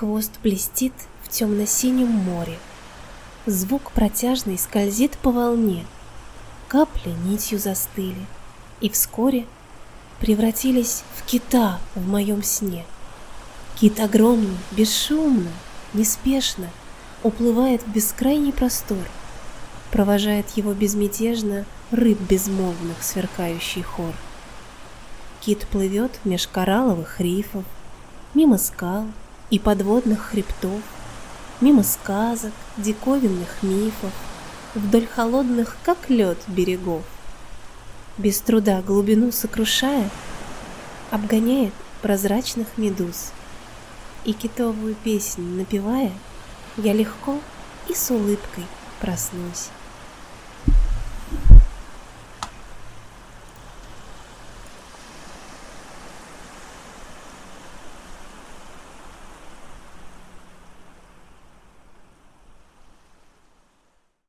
Хвост блестит в темно-синем море. Звук протяжный скользит по волне. Капли нитью застыли и вскоре превратились в кита в моем сне. Кит огромный, бесшумно, неспешно уплывает в бескрайний простор, провожает его безмятежно рыб безмолвных сверкающий хор. Кит плывет меж коралловых рифов, мимо скал и подводных хребтов, мимо сказок, диковинных мифов, вдоль холодных, как лед, берегов. Без труда глубину сокрушая, обгоняет прозрачных медуз. И китовую песнь напевая, я легко и с улыбкой проснусь.